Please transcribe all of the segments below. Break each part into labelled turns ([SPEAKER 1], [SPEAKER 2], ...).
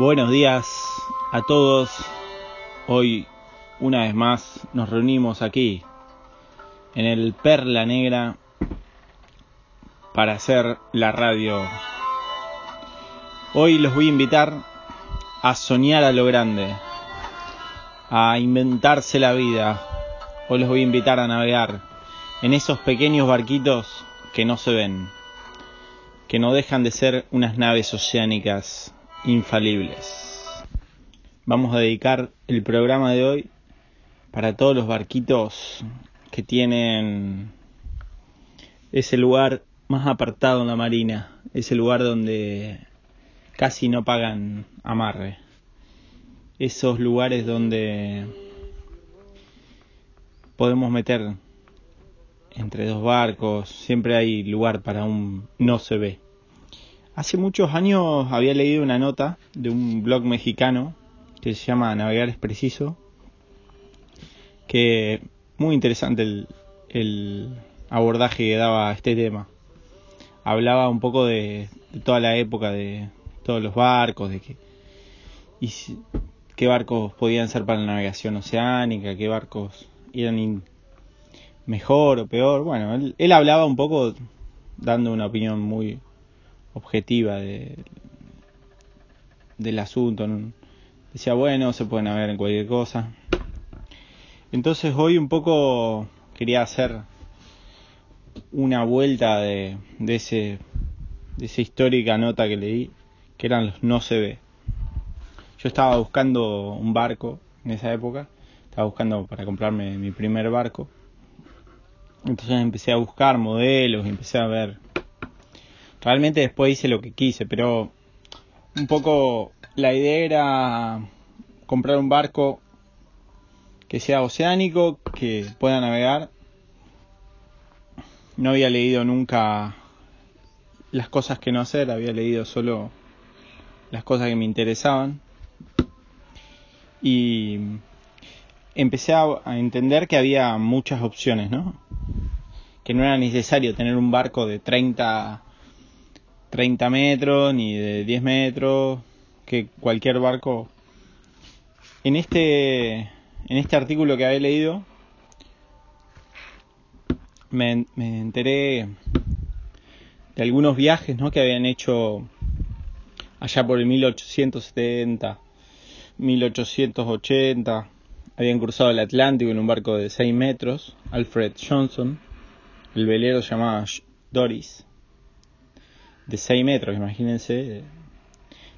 [SPEAKER 1] Buenos días a todos. Hoy, una vez más, nos reunimos aquí en el Perla Negra para hacer la radio. Hoy los voy a invitar a soñar a lo grande, a inventarse la vida. Hoy los voy a invitar a navegar en esos pequeños barquitos que no se ven, que no dejan de ser unas naves oceánicas infalibles. Vamos a dedicar el programa de hoy para todos los barquitos que tienen ese lugar más apartado en la marina, ese lugar donde casi no pagan amarre, esos lugares donde podemos meter entre dos barcos, siempre hay lugar para un no se ve. Hace muchos años había leído una nota de un blog mexicano que se llama Navegar es Preciso, que muy interesante el, el abordaje que daba a este tema. Hablaba un poco de, toda la época de todos los barcos, de que y qué barcos podían ser para la navegación oceánica, qué barcos eran mejor o peor. Bueno, él, él hablaba un poco dando una opinión muy objetiva de, del asunto. Decía, bueno, se puede navegar en cualquier cosa. Entonces hoy un poco quería hacer una vuelta de, de, ese, de esa histórica nota que leí, que eran los no se ve. Yo estaba buscando un barco en esa época, estaba buscando para comprarme mi primer barco. Entonces empecé a buscar modelos, empecé a ver realmente después hice lo que quise, pero un poco la idea era comprar un barco que sea oceánico, que pueda navegar. No había leído nunca las cosas que no hacer, había leído solo las cosas que me interesaban. Y empecé a, entender que había muchas opciones, ¿no? Que no era necesario tener un barco de 30 30 metros ni de 10 metros, que cualquier barco. En este, en este artículo que había leído, me, me enteré de algunos viajes ¿no? que habían hecho allá por el 1870, 1880. Habían cruzado el Atlántico en un barco de 6 metros, Alfred Johnson. El velero se llamaba Doris de 6 metros, imagínense.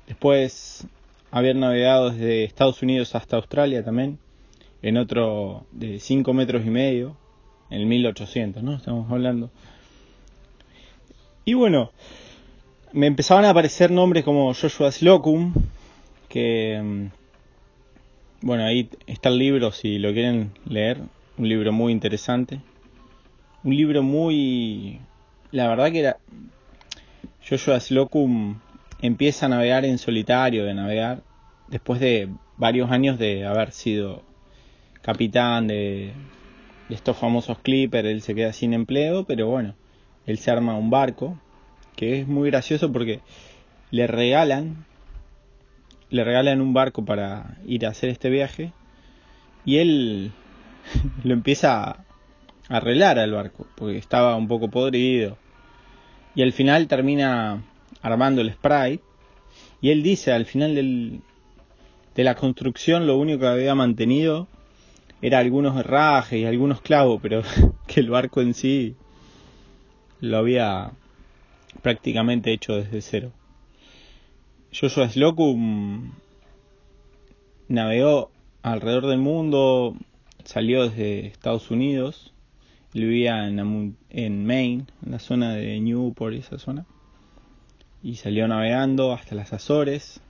[SPEAKER 1] Después haber navegado desde Estados Unidos hasta Australia también, en otro de 5 metros y medio, en el 1800, ¿no? Estamos hablando. Y bueno, me empezaban a aparecer nombres como Joshua Slocum, que, mm, bueno, ahí está el libro si lo quieren leer, un libro muy interesante, un libro muy, la verdad que era Joshua Slocum empieza a navegar en solitario, de navegar, después de varios años de haber sido capitán de, estos famosos Clipper, él se queda sin empleo, pero bueno, él se arma un barco, que es muy gracioso porque le regalan, le regalan un barco para ir a hacer este viaje, y él lo empieza a arreglar al barco, porque estaba un poco podrido y al final termina armando el spray y él dice al final del, de la construcción lo único que había mantenido era algunos herrajes y algunos clavos, pero que el barco en sí lo había prácticamente hecho desde cero. Joshua Slocum navegó alrededor del mundo, salió desde Estados Unidos vivía en, Maine, en la zona de Newport, esa zona. Y salió navegando hasta las Azores.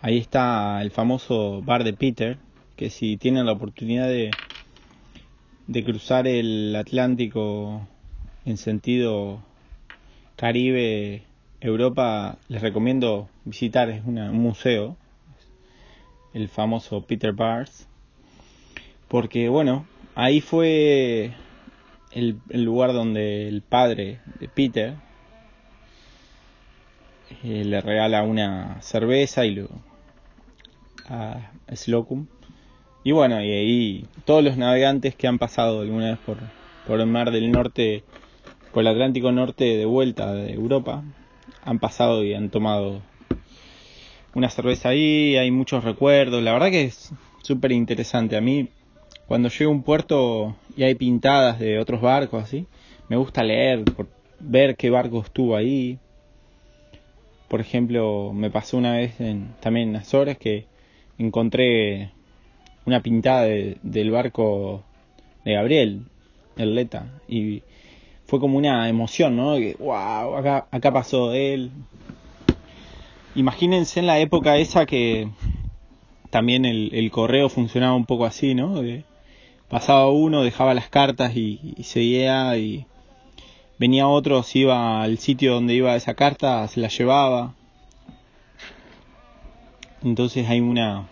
[SPEAKER 1] Ahí está el famoso bar de Peter, que si tienen la oportunidad de, de cruzar el Atlántico en sentido Caribe, Europa, les recomiendo visitar, es un museo, el famoso Peter Bars, porque bueno, ahí fue el, lugar donde el padre de Peter eh, le regala una cerveza y lo a Slocum. Y bueno, y ahí todos los navegantes que han pasado alguna vez por, por el mar del norte, por el Atlántico Norte de vuelta de Europa, han pasado y han tomado una cerveza ahí, hay muchos recuerdos, la verdad que es súper interesante. A mí, cuando llego a un puerto y hay pintadas de otros barcos así, me gusta leer, por ver qué barco estuvo ahí. Por ejemplo, me pasó una vez en, también en Azores que encontré una pintada del barco de Gabriel, el Leta, y fue como una emoción, ¿no? Que, wow, acá, acá pasó él. Imagínense en la época esa que también el, correo funcionaba un poco así, ¿no? Pasaba uno, dejaba las cartas y, seguía y venía otro, se iba al sitio donde iba esa carta, se la llevaba. Entonces hay una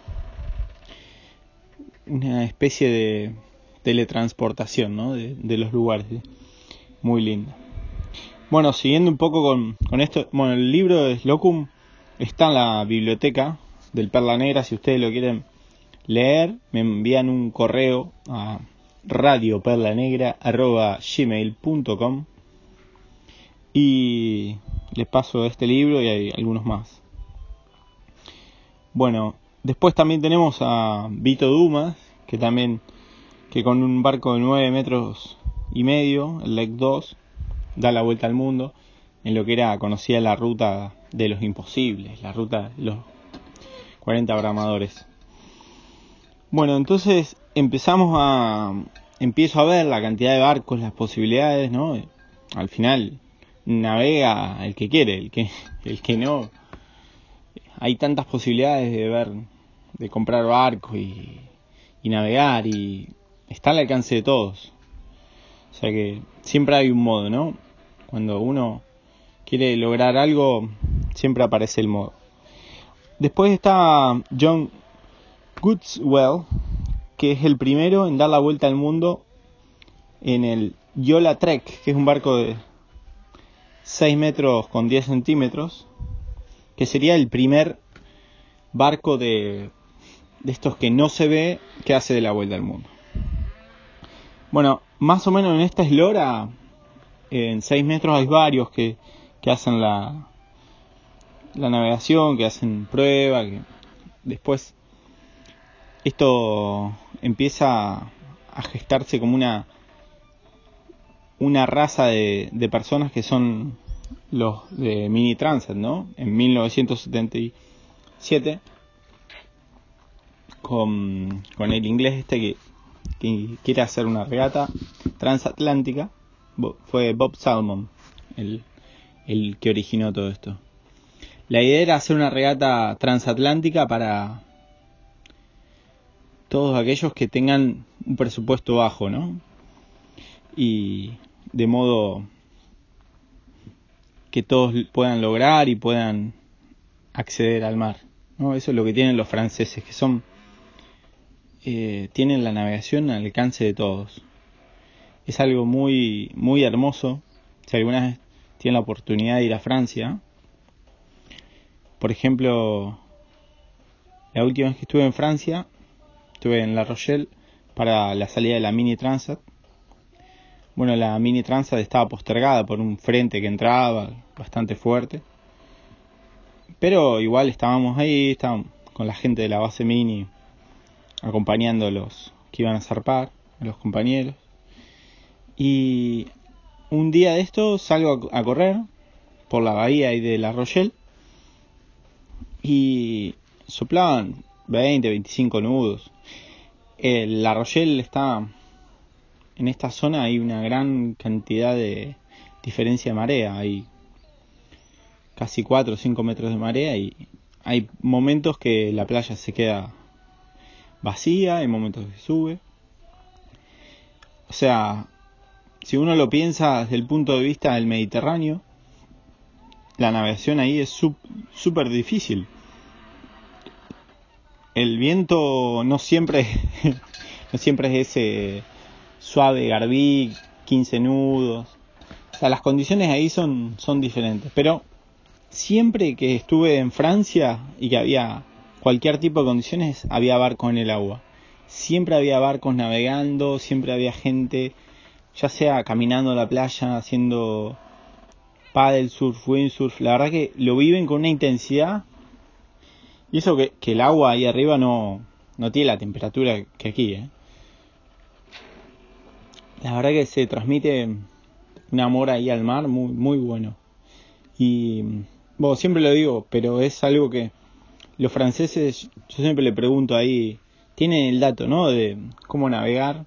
[SPEAKER 1] una especie de teletransportación ¿no? de, los lugares. Muy linda. Bueno, siguiendo un poco con, con, esto, bueno, el libro de Slocum está en la biblioteca del Perla Negra, si ustedes lo quieren leer, me envían un correo a radioperlanegra.gmail.com y les paso este libro y hay algunos más. Bueno, después también tenemos a Vito Dumas, que también, que con un barco de 9 metros y medio, el LEC 2, da la vuelta al mundo en lo que era conocida la ruta de los imposibles, la ruta de los 40 bramadores. Bueno, entonces empezamos a empiezo a ver la cantidad de barcos, las posibilidades, ¿no? Al final navega el que quiere, el que, el que no. Hay tantas posibilidades de ver, de comprar barcos y, y navegar y está al alcance de todos. O sea que siempre hay un modo, ¿no? Cuando uno quiere lograr algo, siempre aparece el modo. Después está John Goodswell, que es el primero en dar la vuelta al mundo en el Yola Trek, que es un barco de 6 metros con 10 centímetros, que sería el primer barco de, de estos que no se ve que hace de la vuelta al mundo. Bueno, más o menos en esta eslora, en 6 metros hay varios que, que hacen la, la navegación, que hacen prueba, que después esto empieza a gestarse como una una raza de, personas que son los de Mini Transit, ¿no? En 1977 con, el inglés este que, que quiere hacer una regata transatlántica fue Bob Salmon el, el que originó todo esto. La idea era hacer una regata transatlántica para todos aquellos que tengan un presupuesto bajo, ¿no? Y de modo que todos puedan lograr y puedan acceder al mar. ¿no? Eso es lo que tienen los franceses, que son eh, tienen la navegación al alcance de todos. Es algo muy muy hermoso. Si alguna vez tienen la oportunidad de ir a Francia, por ejemplo, la última vez que estuve en Francia, estuve en La Rochelle para la salida de la Mini Transat bueno, la Mini Transat estaba postergada por un frente que entraba bastante fuerte. Pero igual estábamos ahí, estábamos con la gente de la base Mini acompañando a los que iban a zarpar, a los compañeros. Y un día de esto salgo a correr por la bahía de La Rochelle y soplaban 20, 25 nudos. la Rochelle está en esta zona hay una gran cantidad de diferencia de marea, hay casi 4 o 5 metros de marea y hay momentos que la playa se queda vacía, hay momentos que sube. O sea, si uno lo piensa desde el punto de vista del Mediterráneo, la navegación ahí es súper difícil. El viento no siempre, no siempre es ese suave Garbí, 15 nudos. O sea, las condiciones ahí son, son diferentes. Pero siempre que estuve en Francia y que había cualquier tipo de condiciones, había barcos en el agua. Siempre había barcos navegando, siempre había gente, ya sea caminando a la playa, haciendo paddle surf, windsurf. La verdad que lo viven con una intensidad. Y eso que, que el agua ahí arriba no, no tiene la temperatura que aquí, ¿eh? La verdad que se transmite un amor ahí al mar muy, muy bueno. Y, bueno, siempre lo digo, pero es algo que los franceses, yo siempre le pregunto ahí, tienen el dato, ¿no? De cómo navegar,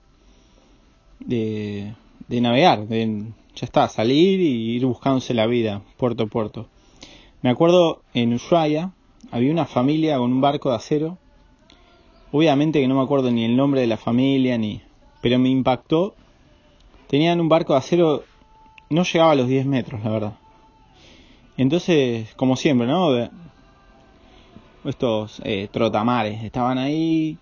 [SPEAKER 1] de, de navegar, de ya está, salir y ir buscándose la vida, puerto a puerto. Me acuerdo en Ushuaia, había una familia con un barco de acero, obviamente que no me acuerdo ni el nombre de la familia, ni, pero me impactó, tenían un barco de acero, no llegaba a los 10 metros, la verdad. Entonces, como siempre, ¿no? Estos eh, trotamares estaban ahí,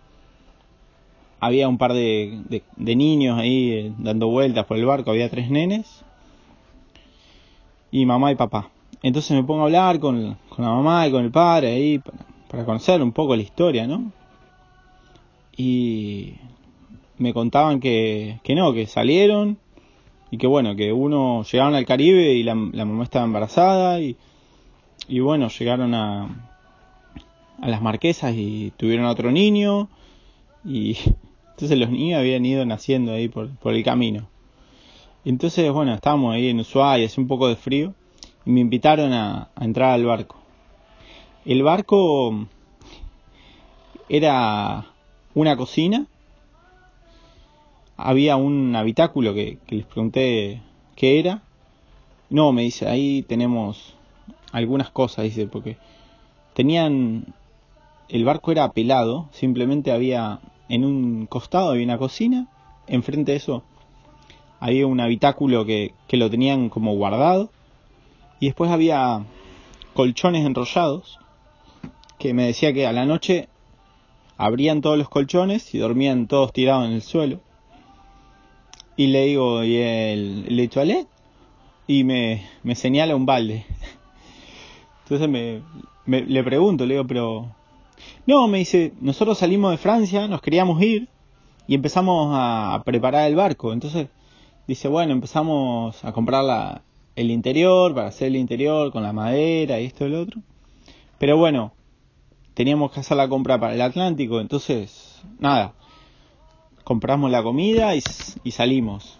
[SPEAKER 1] había un par de, de, niños ahí eh, dando vueltas por el barco, había tres nenes y mamá y papá. Entonces me pongo a hablar con, con la mamá y con el padre ahí para, conocer un poco la historia, ¿no? Y me contaban que, que no, que salieron y que bueno, que uno llegaron al Caribe y la, mamá estaba embarazada y, y bueno, llegaron a, a las marquesas y tuvieron otro niño y entonces los niños habían ido naciendo ahí por, por el camino. Entonces, bueno, estábamos ahí en Ushuaia, hace un poco de frío, y me invitaron a, entrar al barco. El barco era una cocina, había un habitáculo que, les pregunté qué era. No, me dice, ahí tenemos algunas cosas, dice, porque tenían, el barco era pelado, simplemente había en un costado había una cocina, enfrente de eso había un habitáculo que lo tenían como guardado y después había colchones enrollados que me decía que a la noche abrían todos los colchones y dormían todos tirados en el suelo. Y le digo, ¿y el, toilette? Y me, me señala un balde. Entonces me, le pregunto, le digo, pero no, me dice, nosotros salimos de Francia, nos queríamos ir y empezamos a preparar el barco. Entonces dice, bueno, empezamos a comprar la, el interior, para hacer el interior con la madera y esto y lo otro. Pero bueno, teníamos que hacer la compra para el Atlántico, entonces, nada, compramos la comida y, salimos.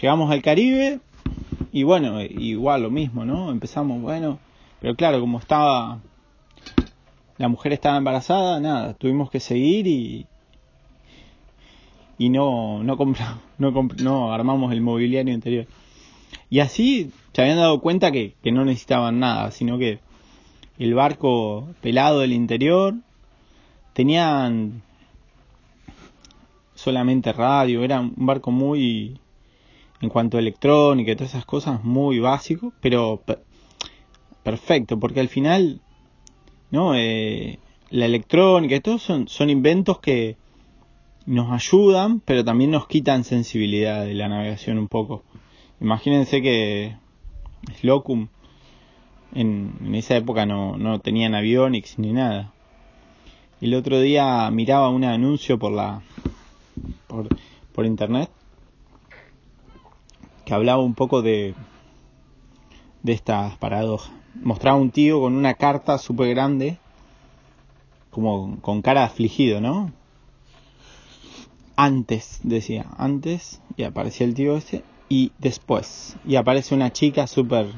[SPEAKER 1] Llegamos al Caribe y bueno, igual lo mismo, ¿no? Empezamos, bueno, pero claro, como estaba la mujer estaba embarazada, nada, tuvimos que seguir y y no no compramos, no, no armamos el mobiliario interior. Y así se habían dado cuenta que, no necesitaban nada, sino que el barco pelado del interior tenían solamente radio, era un barco muy en cuanto a electrónica y todas esas cosas muy básico, pero perfecto, porque al final ¿no? Eh, la electrónica, todos son, son inventos que nos ayudan, pero también nos quitan sensibilidad de la navegación un poco. Imagínense que Slocum en, en esa época no, no tenían avionics ni nada. El otro día miraba un anuncio por la por, por internet que hablaba un poco de de estas paradojas mostraba un tío con una carta súper grande, como con cara afligido, ¿no? Antes, decía, antes, y aparecía el tío ese, y después, y aparece una chica súper,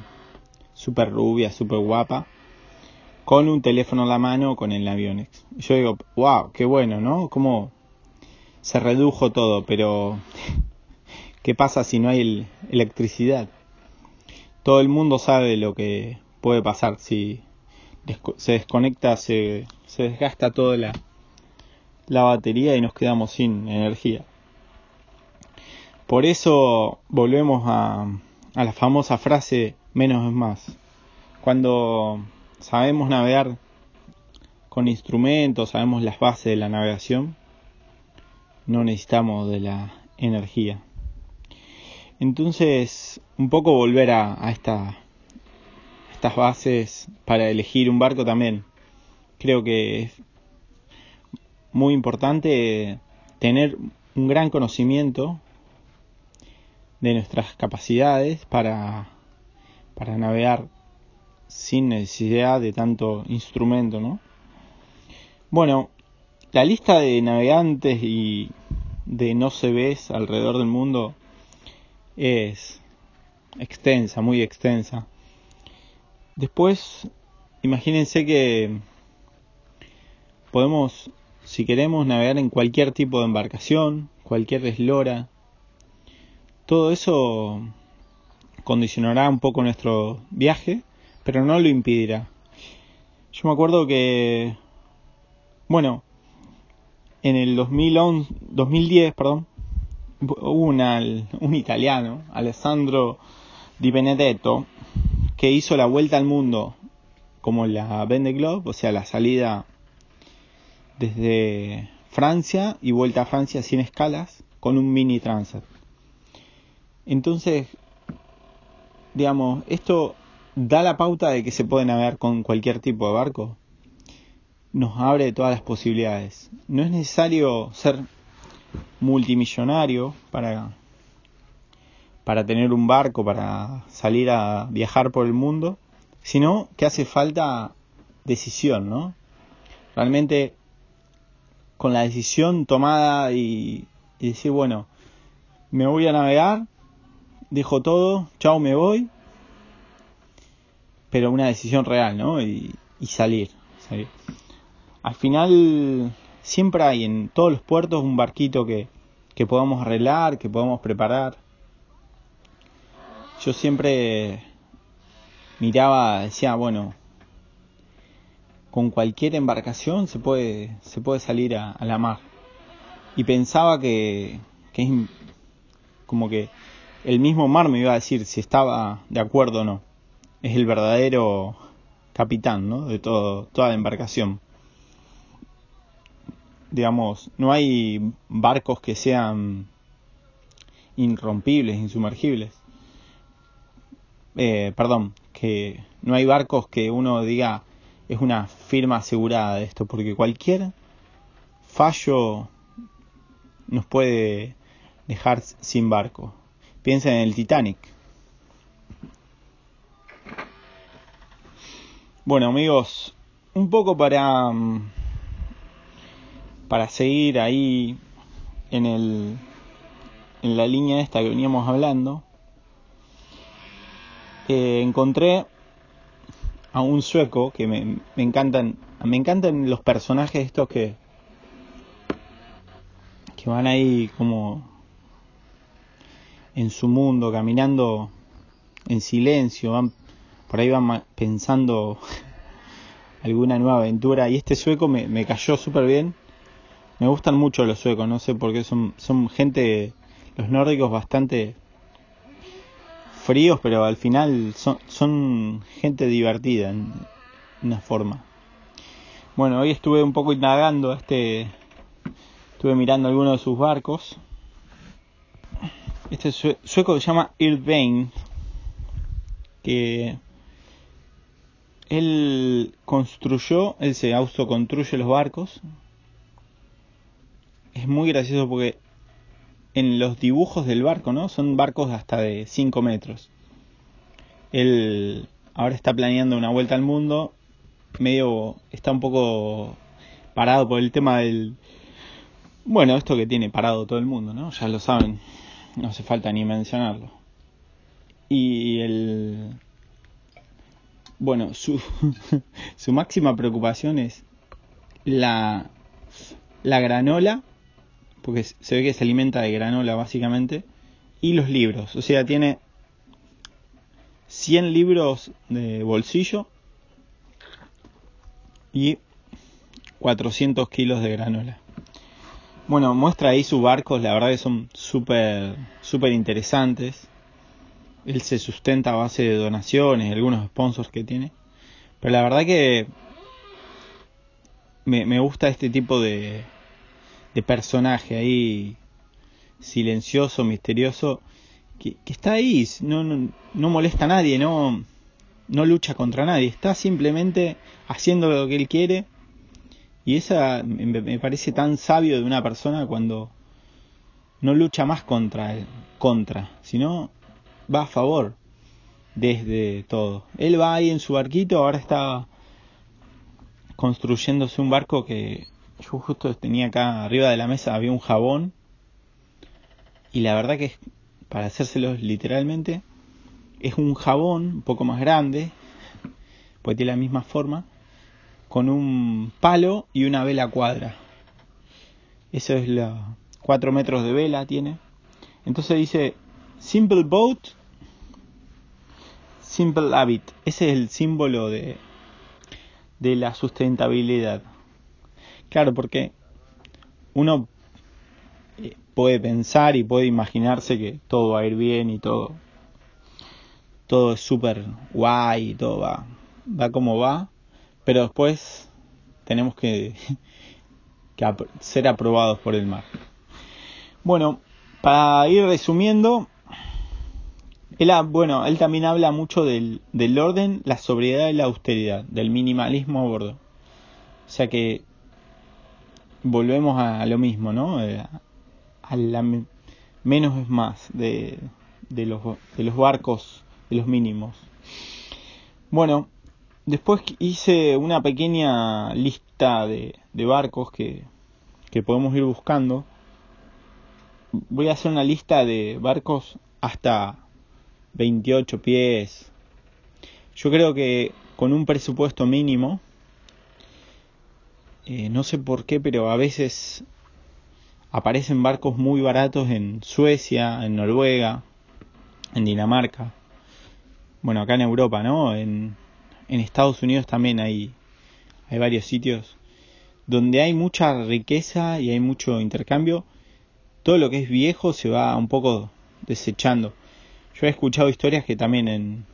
[SPEAKER 1] súper rubia, súper guapa, con un teléfono en la mano con el Avionex. yo digo, wow, qué bueno, ¿no? Cómo se redujo todo, pero ¿qué pasa si no hay electricidad? Todo el mundo sabe lo que puede pasar si se desconecta, se, se desgasta toda la, la batería y nos quedamos sin energía. Por eso volvemos a, a la famosa frase menos es más. Cuando sabemos navegar con instrumentos, sabemos las bases de la navegación, no necesitamos de la energía. Entonces, un poco volver a, a esta estas bases para elegir un barco también. Creo que es muy importante tener un gran conocimiento de nuestras capacidades para, para navegar sin necesidad de tanto instrumento, ¿no? Bueno, la lista de navegantes y de no se ves alrededor del mundo es extensa, muy extensa. Después, imagínense que podemos, si queremos, navegar en cualquier tipo de embarcación, cualquier eslora. Todo eso condicionará un poco nuestro viaje, pero no lo impedirá. Yo me acuerdo que, bueno, en el 2011, 2010, perdón, hubo un italiano, Alessandro Di Benedetto, que hizo la vuelta al mundo como la Vende Globe, o sea, la salida desde Francia y vuelta a Francia sin escalas con un mini transat. Entonces, digamos, esto da la pauta de que se puede navegar con cualquier tipo de barco. Nos abre todas las posibilidades. No es necesario ser multimillonario para para tener un barco, para salir a viajar por el mundo, sino que hace falta decisión, ¿no? Realmente con la decisión tomada y, decir, bueno, me voy a navegar, dejo todo, chao, me voy, pero una decisión real, ¿no? Y, salir. Al final siempre hay en todos los puertos un barquito que, que podamos arreglar, que podamos preparar yo siempre miraba, decía, bueno, con cualquier embarcación se puede, se puede salir a, la mar. Y pensaba que, que es como que el mismo mar me iba a decir si estaba de acuerdo o no. Es el verdadero capitán, ¿no? De todo, toda la embarcación. Digamos, no hay barcos que sean irrompibles, insumergibles eh, perdón, que no hay barcos que uno diga es una firma asegurada de esto, porque cualquier fallo nos puede dejar sin barco. Piensa en el Titanic. Bueno amigos, un poco para mm, para seguir ahí en el en la línea esta que veníamos hablando encontré a un sueco que me, me, encantan, me encantan los personajes estos que, que van ahí como en su mundo, caminando en silencio, van, por ahí van pensando alguna nueva aventura y este sueco me, me cayó súper bien. Me gustan mucho los suecos, no sé por qué son, son gente, los nórdicos bastante fríos, pero al final son, son gente divertida en una forma. Bueno, hoy estuve un poco indagando, este, estuve mirando algunos de sus barcos. Este sueco se llama Irvine, que él construyó, él se autoconstruye los barcos. Es muy gracioso porque en los dibujos del barco, ¿no? Son barcos hasta de 5 metros. Él ahora está planeando una vuelta al mundo, medio está un poco parado por el tema del bueno, esto que tiene parado todo el mundo, ¿no? Ya lo saben, no hace falta ni mencionarlo. Y el bueno, su su máxima preocupación es la la granola porque se ve que se alimenta de granola básicamente, y los libros. O sea, tiene 100 libros de bolsillo y 400 kilos de granola. Bueno, muestra ahí sus barcos, la verdad que son súper interesantes. Él se sustenta a base de donaciones, algunos sponsors que tiene. Pero la verdad que me, me gusta este tipo de, de personaje ahí silencioso, misterioso, que, está ahí, no, no, molesta a nadie, no, no lucha contra nadie, está simplemente haciendo lo que él quiere. Y esa me parece tan sabio de una persona cuando no lucha más contra él, contra, sino va a favor desde todo. Él va ahí en su barquito, ahora está construyéndose un barco que yo justo tenía acá arriba de la mesa, había un jabón. Y la verdad que para hacérselo literalmente, es un jabón un poco más grande, pues tiene la misma forma, con un palo y una vela cuadra. Eso es la 4 metros de vela tiene. Entonces dice Simple Boat, Simple Habit. Ese es el símbolo de, de la sustentabilidad. Claro, porque uno eh, puede pensar y puede imaginarse que todo va a ir bien y todo todo es súper guay y todo va va como va pero después tenemos que, ser aprobados por el mar bueno para ir resumiendo él, bueno, él también habla mucho del, del orden, la sobriedad y la austeridad, del minimalismo a bordo. O sea que volvemos a lo mismo, ¿no? Eh, a la menos es más de, de, los, de los barcos, de los mínimos. Bueno, después hice una pequeña lista de, barcos que, que podemos ir buscando. Voy a hacer una lista de barcos hasta 28 pies. Yo creo que con un presupuesto mínimo, eh, no sé por qué, pero a veces aparecen barcos muy baratos en Suecia, en Noruega, en Dinamarca. Bueno, acá en Europa, ¿no? En Estados Unidos también hay, hay varios sitios donde hay mucha riqueza y hay mucho intercambio. Todo lo que es viejo se va un poco desechando. Yo he escuchado historias que también en,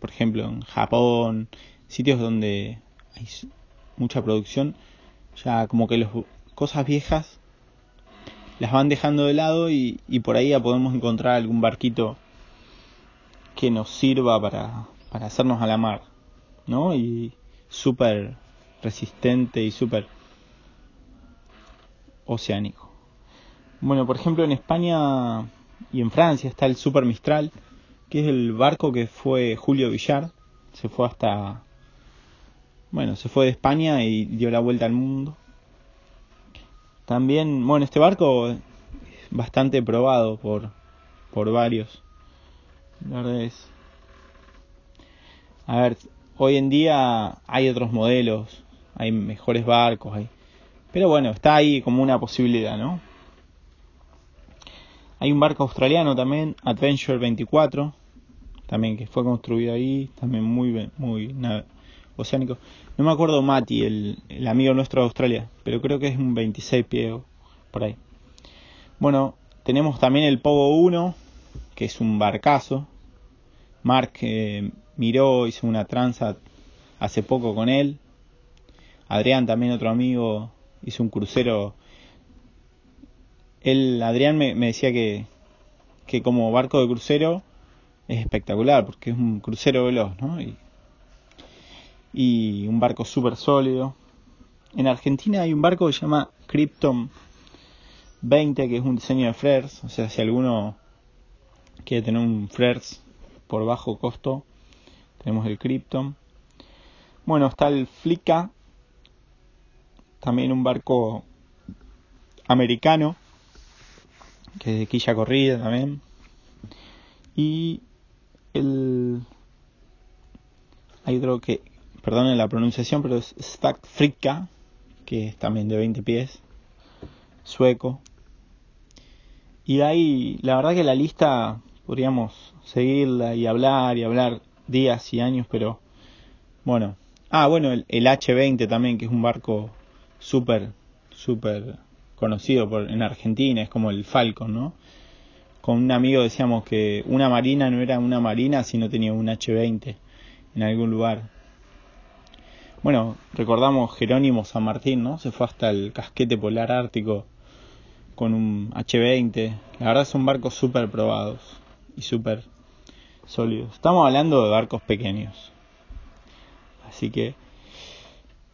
[SPEAKER 1] por ejemplo, en Japón, sitios donde hay mucha producción, ya como que las cosas viejas las van dejando de lado y, por ahí ya podemos encontrar algún barquito que nos sirva para, para hacernos a la mar, ¿no? Y súper resistente y súper oceánico. Bueno, por ejemplo, en España y en Francia está el Super Mistral, que es el barco que fue Julio Villar, se fue hasta, bueno, se fue de España y dio la vuelta al mundo. También, bueno, este barco es bastante probado por, por varios. La verdad es, a ver, hoy en día hay otros modelos, hay mejores barcos, hay, pero bueno, está ahí como una posibilidad, ¿no? Hay un barco australiano también, Adventure 24, también que fue construido ahí, también muy muy oceánico. No me acuerdo Mati, el, amigo nuestro de Australia, pero creo que es un 26 pies por ahí. Bueno, tenemos también el Pogo 1, que es un barcazo. Mark eh, miró, hizo una tranza hace poco con él. Adrián, también otro amigo, hizo un crucero él, Adrián me, decía que, que como barco de crucero es espectacular porque es un crucero veloz, ¿no? Y, un barco súper sólido. En Argentina hay un barco que se llama Krypton 20, que es un diseño de flares, o sea, si alguno quiere tener un flares por bajo costo, tenemos el Krypton. Bueno, está el Flicka, también un barco americano, que es de quilla corrida también. Y el. Hay otro que, perdonen la pronunciación, pero es Fricka, que es también de 20 pies, sueco. Y ahí, la verdad que la lista podríamos seguirla y hablar y hablar días y años, pero bueno. Ah, bueno, el, el H20 también, que es un barco súper, súper conocido por, en Argentina, es como el Falcon, ¿no? Con un amigo decíamos que una marina no era una marina si no tenía un H-20 en algún lugar. Bueno, recordamos Jerónimo San Martín, ¿no? Se fue hasta el casquete polar ártico con un H-20. La verdad son barcos súper probados y súper sólidos. Estamos hablando de barcos pequeños. Así que,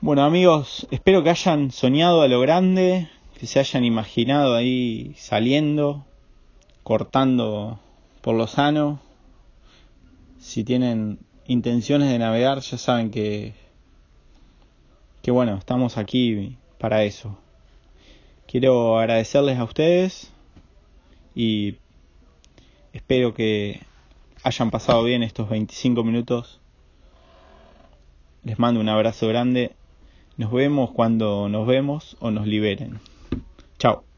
[SPEAKER 1] bueno amigos, espero que hayan soñado a lo grande, que se hayan imaginado ahí saliendo, cortando por lo sano. Si tienen intenciones de navegar, ya saben que, que bueno, estamos aquí para eso. Quiero agradecerles a ustedes y espero que hayan pasado bien estos 25 minutos. Les mando un abrazo grande. Nos vemos cuando nos vemos o nos liberen. Chao.